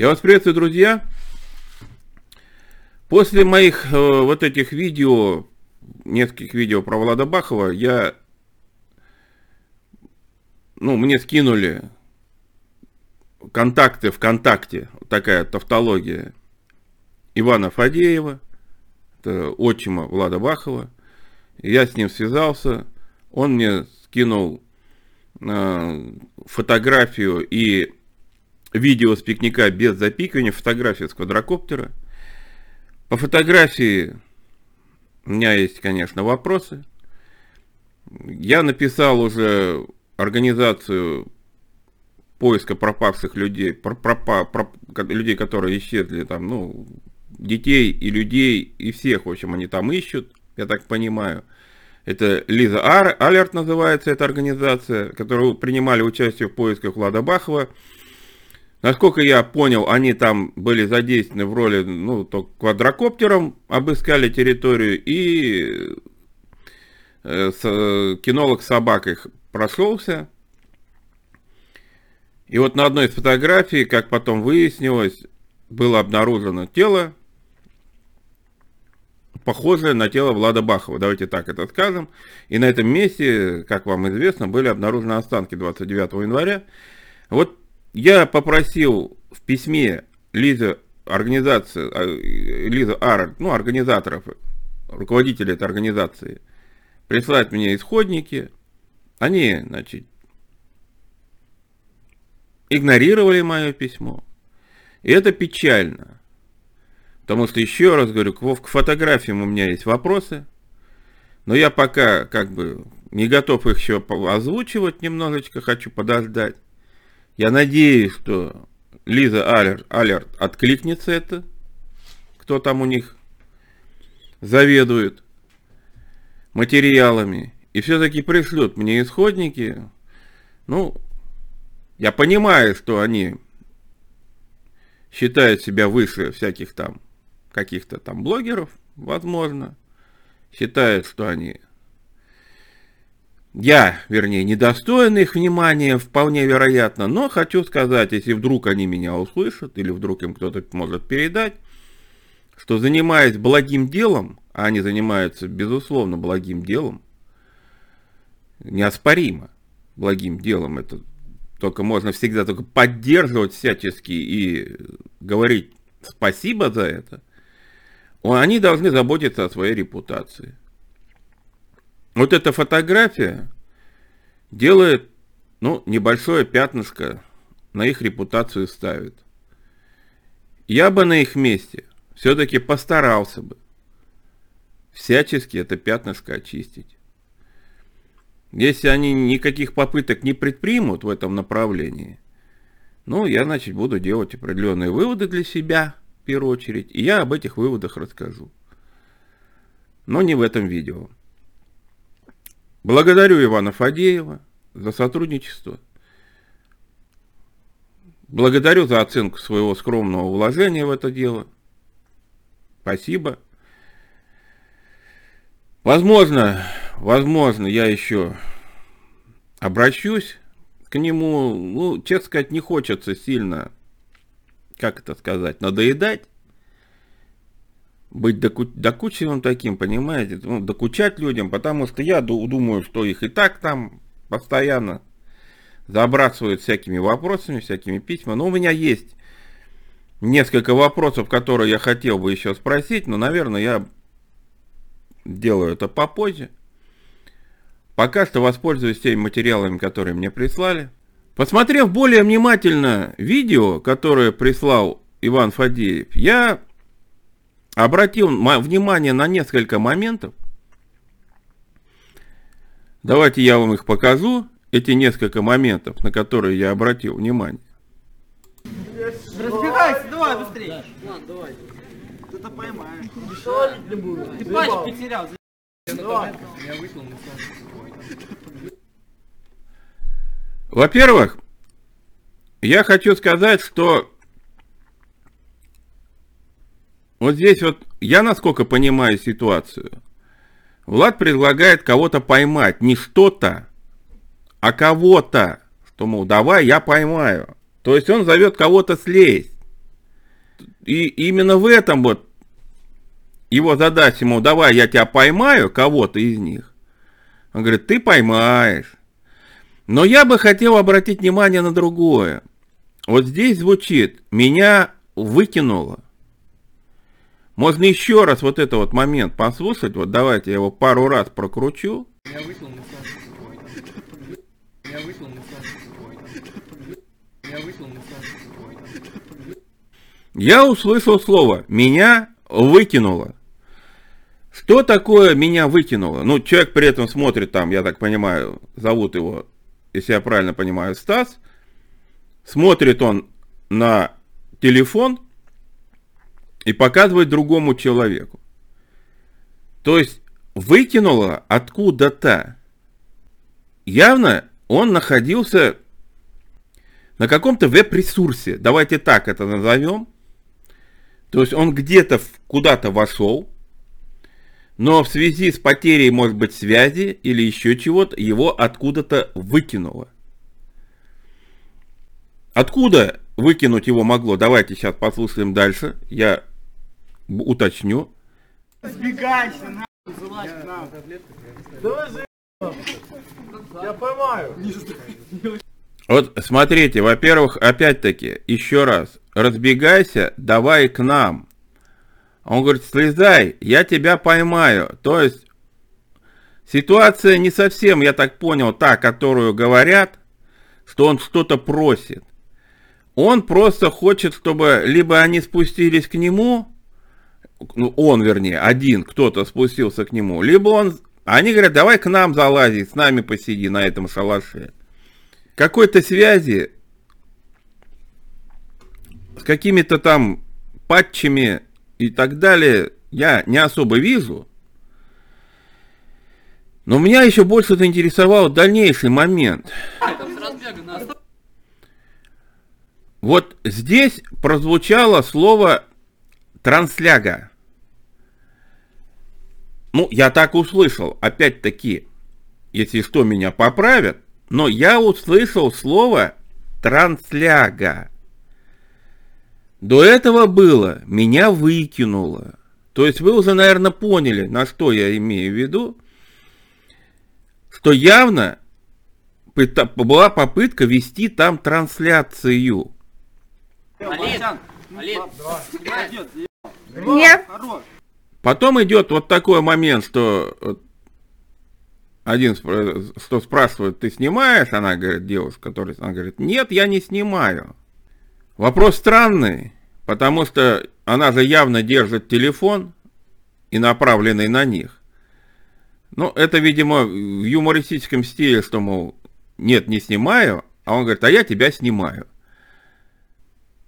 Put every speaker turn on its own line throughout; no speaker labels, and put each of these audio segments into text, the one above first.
Я вас приветствую, друзья. После моих э, вот этих видео, нескольких видео про Влада Бахова, я, ну, мне скинули контакты ВКонтакте, такая тавтология Ивана Фадеева, это отчима Влада Бахова. Я с ним связался, он мне скинул э, фотографию и видео с пикника без запикивания, фотография с квадрокоптера. По фотографии у меня есть, конечно, вопросы. Я написал уже организацию поиска пропавших людей, пропа, проп, людей, которые исчезли там, ну, детей и людей, и всех, в общем, они там ищут, я так понимаю. Это Лиза Алерт называется эта организация, которая принимали участие в поисках Влада Бахова. Насколько я понял, они там были задействованы в роли, ну, то квадрокоптером обыскали территорию и э, кинолог собак их прошелся. И вот на одной из фотографий, как потом выяснилось, было обнаружено тело, похожее на тело Влада Бахова. Давайте так это скажем. И на этом месте, как вам известно, были обнаружены останки 29 января. Вот я попросил в письме Лизы организации, а, Лиза Ар, ну, организаторов, руководителей этой организации, прислать мне исходники. Они, значит, игнорировали мое письмо. И это печально. Потому что, еще раз говорю, к фотографиям у меня есть вопросы. Но я пока как бы не готов их еще озвучивать немножечко, хочу подождать. Я надеюсь, что Лиза Алерт, Алерт откликнется это, кто там у них заведует материалами, и все-таки пришлют мне исходники. Ну, я понимаю, что они считают себя выше всяких там каких-то там блогеров, возможно, считают, что они я, вернее, недостоин их внимания, вполне вероятно, но хочу сказать, если вдруг они меня услышат, или вдруг им кто-то может передать, что занимаясь благим делом, а они занимаются, безусловно, благим делом, неоспоримо благим делом, это только можно всегда только поддерживать всячески и говорить спасибо за это, они должны заботиться о своей репутации. Вот эта фотография делает, ну, небольшое пятнышко на их репутацию ставит. Я бы на их месте все-таки постарался бы всячески это пятнышко очистить. Если они никаких попыток не предпримут в этом направлении, ну, я, значит, буду делать определенные выводы для себя, в первую очередь, и я об этих выводах расскажу. Но не в этом видео. Благодарю Ивана Фадеева за сотрудничество. Благодарю за оценку своего скромного вложения в это дело. Спасибо. Возможно, возможно, я еще обращусь к нему. Ну, честно сказать, не хочется сильно, как это сказать, надоедать быть доку докучливым таким, понимаете, ну, докучать людям, потому что я думаю, что их и так там постоянно забрасывают всякими вопросами, всякими письмами. Но у меня есть несколько вопросов, которые я хотел бы еще спросить, но, наверное, я делаю это попозже. Пока что воспользуюсь теми материалами, которые мне прислали. Посмотрев более внимательно видео, которое прислал Иван Фадеев, я обратил внимание на несколько моментов. Давайте я вам их покажу, эти несколько моментов, на которые я обратил внимание.
Разбегайся, давай быстрее. Ладно, давай. Ты-то поймаешь. Ты патч потерял.
Во-первых, я хочу сказать, что вот здесь вот, я насколько понимаю ситуацию, Влад предлагает кого-то поймать, не что-то, а кого-то, что, мол, давай я поймаю. То есть он зовет кого-то слезть. и именно в этом вот его задача ему, давай я тебя поймаю, кого-то из них. Он говорит, ты поймаешь. Но я бы хотел обратить внимание на другое. Вот здесь звучит, меня выкинуло. Можно еще раз вот этот вот момент послушать. Вот давайте я его пару раз прокручу. Я услышал слово «меня выкинуло». Что такое меня выкинуло? Ну, человек при этом смотрит там, я так понимаю, зовут его, если я правильно понимаю, Стас. Смотрит он на телефон и показывает другому человеку. То есть выкинуло откуда-то. Явно он находился на каком-то веб-ресурсе. Давайте так это назовем. То есть он где-то куда-то вошел, но в связи с потерей, может быть, связи или еще чего-то, его откуда-то выкинуло. Откуда выкинуть его могло? Давайте сейчас послушаем дальше. Я уточню. Сбегайся, нахуй, залазь к нам. Давай за... Я поймаю. Вот смотрите, во-первых, опять-таки, еще раз, разбегайся, давай к нам. Он говорит, слезай, я тебя поймаю. То есть, ситуация не совсем, я так понял, та, которую говорят, что он что-то просит. Он просто хочет, чтобы либо они спустились к нему, ну, он, вернее, один, кто-то спустился к нему, либо он, они говорят, давай к нам залази, с нами посиди на этом шалаше. Какой-то связи с какими-то там патчами и так далее я не особо вижу. Но меня еще больше заинтересовал дальнейший момент. Вот здесь прозвучало слово трансляга. Ну, я так услышал, опять-таки, если что, меня поправят, но я услышал слово трансляга. До этого было, меня выкинуло. То есть вы уже, наверное, поняли, на что я имею в виду, что явно была попытка вести там трансляцию. Олег, Олег, Нет. Потом идет вот такой момент, что один, что спрашивает, ты снимаешь? Она говорит, девушка, которая, она говорит, нет, я не снимаю. Вопрос странный, потому что она же явно держит телефон и направленный на них. Ну, это, видимо, в юмористическом стиле, что, мол, нет, не снимаю, а он говорит, а я тебя снимаю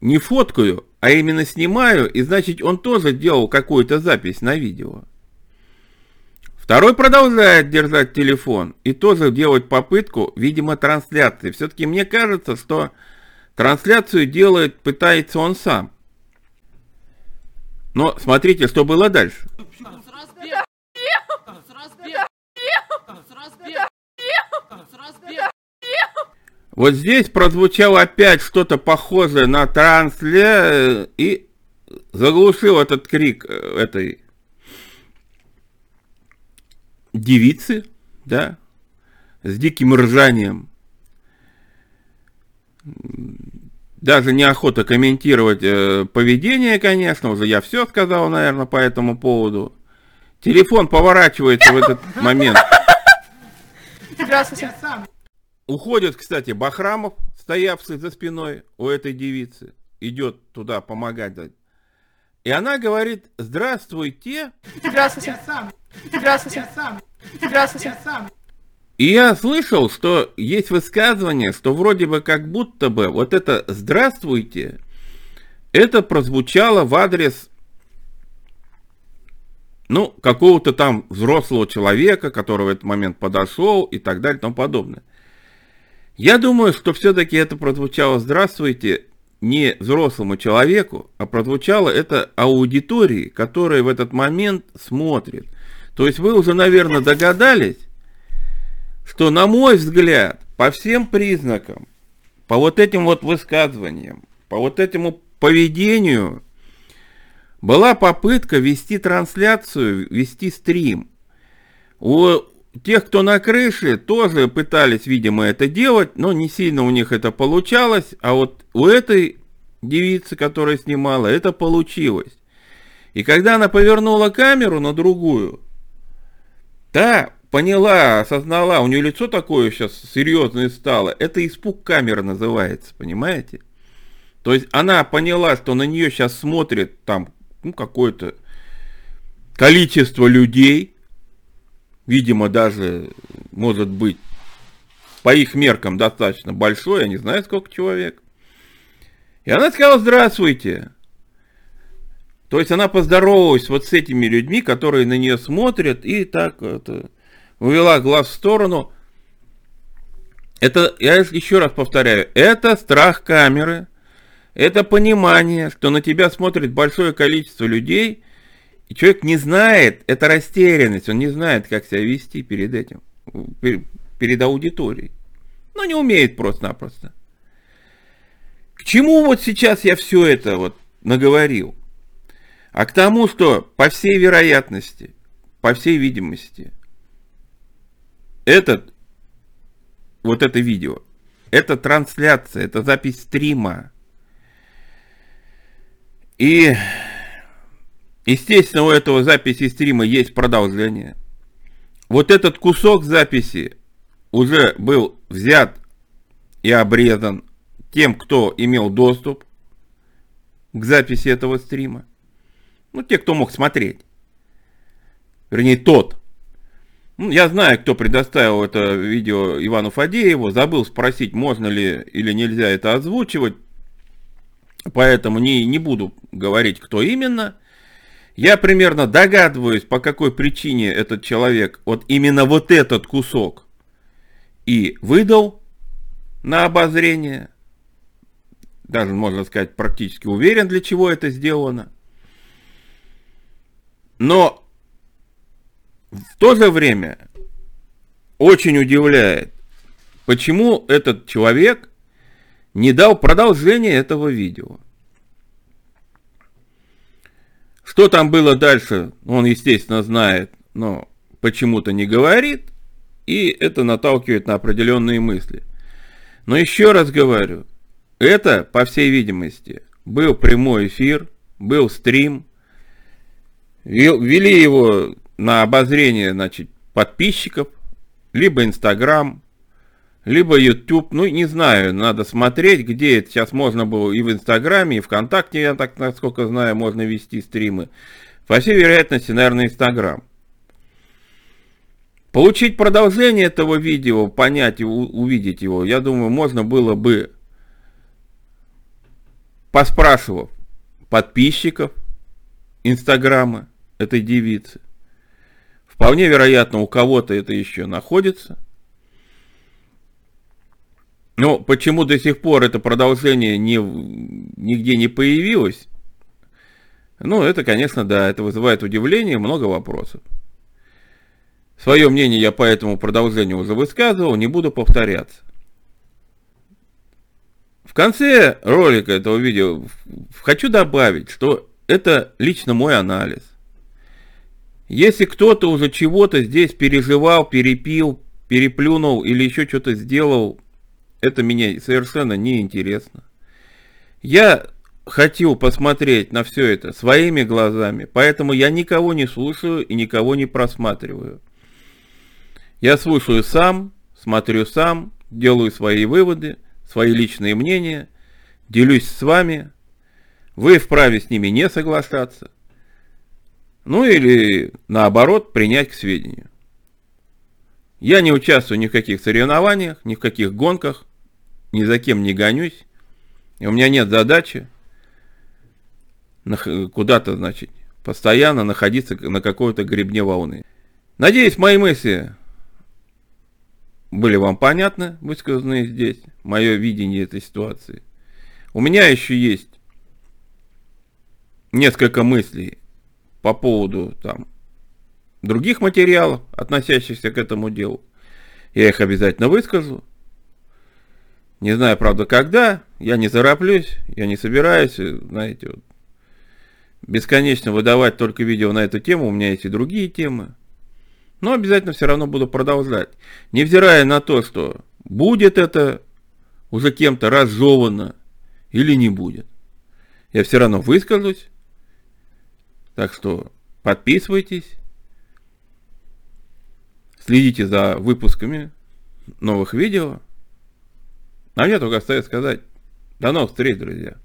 не фоткаю, а именно снимаю, и значит он тоже делал какую-то запись на видео. Второй продолжает держать телефон и тоже делать попытку, видимо, трансляции. Все-таки мне кажется, что трансляцию делает, пытается он сам. Но смотрите, что было дальше. Вот здесь прозвучало опять что-то похожее на трансле и заглушил этот крик э, этой девицы, да, с диким ржанием. Даже неохота комментировать э, поведение, конечно, уже я все сказал, наверное, по этому поводу. Телефон поворачивается в этот момент. Здравствуйте. Уходит, кстати, Бахрамов, стоявший за спиной у этой девицы, идет туда помогать. И она говорит, здравствуйте. Здравствуйте. Здравствуйте. Здравствуйте. И я слышал, что есть высказывание, что вроде бы как будто бы вот это «здравствуйте» это прозвучало в адрес ну, какого-то там взрослого человека, который в этот момент подошел и так далее и тому подобное. Я думаю, что все-таки это прозвучало «здравствуйте» не взрослому человеку, а прозвучало это аудитории, которая в этот момент смотрит. То есть вы уже, наверное, догадались, что, на мой взгляд, по всем признакам, по вот этим вот высказываниям, по вот этому поведению была попытка вести трансляцию, вести стрим. У тех, кто на крыше, тоже пытались, видимо, это делать, но не сильно у них это получалось, а вот у этой девицы, которая снимала, это получилось. И когда она повернула камеру на другую, та поняла, осознала, у нее лицо такое сейчас серьезное стало, это испуг камеры называется, понимаете? То есть она поняла, что на нее сейчас смотрит там ну, какое-то количество людей, видимо, даже, может быть, по их меркам достаточно большое, я не знаю, сколько человек. И она сказала, здравствуйте. То есть она поздоровалась вот с этими людьми, которые на нее смотрят, и так это, увела глаз в сторону. Это, я еще раз повторяю, это страх камеры, это понимание, что на тебя смотрит большое количество людей, и человек не знает, это растерянность, он не знает, как себя вести перед этим, перед аудиторией. Ну, не умеет просто-напросто. К чему вот сейчас я все это вот наговорил? А к тому, что по всей вероятности, по всей видимости, этот, вот это видео, это трансляция, это запись стрима, и, естественно, у этого записи стрима есть продолжение. Вот этот кусок записи уже был взят и обрезан тем, кто имел доступ к записи этого стрима. Ну, те, кто мог смотреть. Вернее, тот. Ну, я знаю, кто предоставил это видео Ивану Фадееву. Забыл спросить, можно ли или нельзя это озвучивать. Поэтому не, не буду говорить, кто именно. Я примерно догадываюсь, по какой причине этот человек вот именно вот этот кусок и выдал на обозрение. Даже, можно сказать, практически уверен, для чего это сделано. Но в то же время очень удивляет, почему этот человек не дал продолжения этого видео. Что там было дальше, он, естественно, знает, но почему-то не говорит, и это наталкивает на определенные мысли. Но еще раз говорю, это, по всей видимости, был прямой эфир, был стрим, вели его на обозрение, значит, подписчиков, либо Инстаграм, либо YouTube, ну, не знаю, надо смотреть, где это сейчас можно было и в Инстаграме, и ВКонтакте, я так, насколько знаю, можно вести стримы. По всей вероятности, наверное, Инстаграм. Получить продолжение этого видео, понять и увидеть его, я думаю, можно было бы, поспрашивав подписчиков Инстаграма этой девицы. Вполне вероятно, у кого-то это еще находится – но почему до сих пор это продолжение не, нигде не появилось? Ну, это, конечно, да, это вызывает удивление, много вопросов. Свое мнение я по этому продолжению уже высказывал, не буду повторяться. В конце ролика этого видео хочу добавить, что это лично мой анализ. Если кто-то уже чего-то здесь переживал, перепил, переплюнул или еще что-то сделал это меня совершенно не интересно. Я хотел посмотреть на все это своими глазами, поэтому я никого не слушаю и никого не просматриваю. Я слушаю сам, смотрю сам, делаю свои выводы, свои личные мнения, делюсь с вами. Вы вправе с ними не соглашаться. Ну или наоборот принять к сведению. Я не участвую ни в каких соревнованиях, ни в каких гонках, ни за кем не гонюсь, и у меня нет задачи куда-то, значит, постоянно находиться на какой-то гребне волны. Надеюсь, мои мысли были вам понятны, высказанные здесь, мое видение этой ситуации. У меня еще есть несколько мыслей по поводу там других материалов, относящихся к этому делу. Я их обязательно выскажу. Не знаю, правда, когда, я не зараплюсь, я не собираюсь, знаете, вот. бесконечно выдавать только видео на эту тему, у меня есть и другие темы. Но обязательно все равно буду продолжать. Невзирая на то, что будет это уже кем-то разжевано или не будет. Я все равно выскажусь. Так что подписывайтесь. Следите за выпусками новых видео. А мне только остается сказать, до новых встреч, друзья.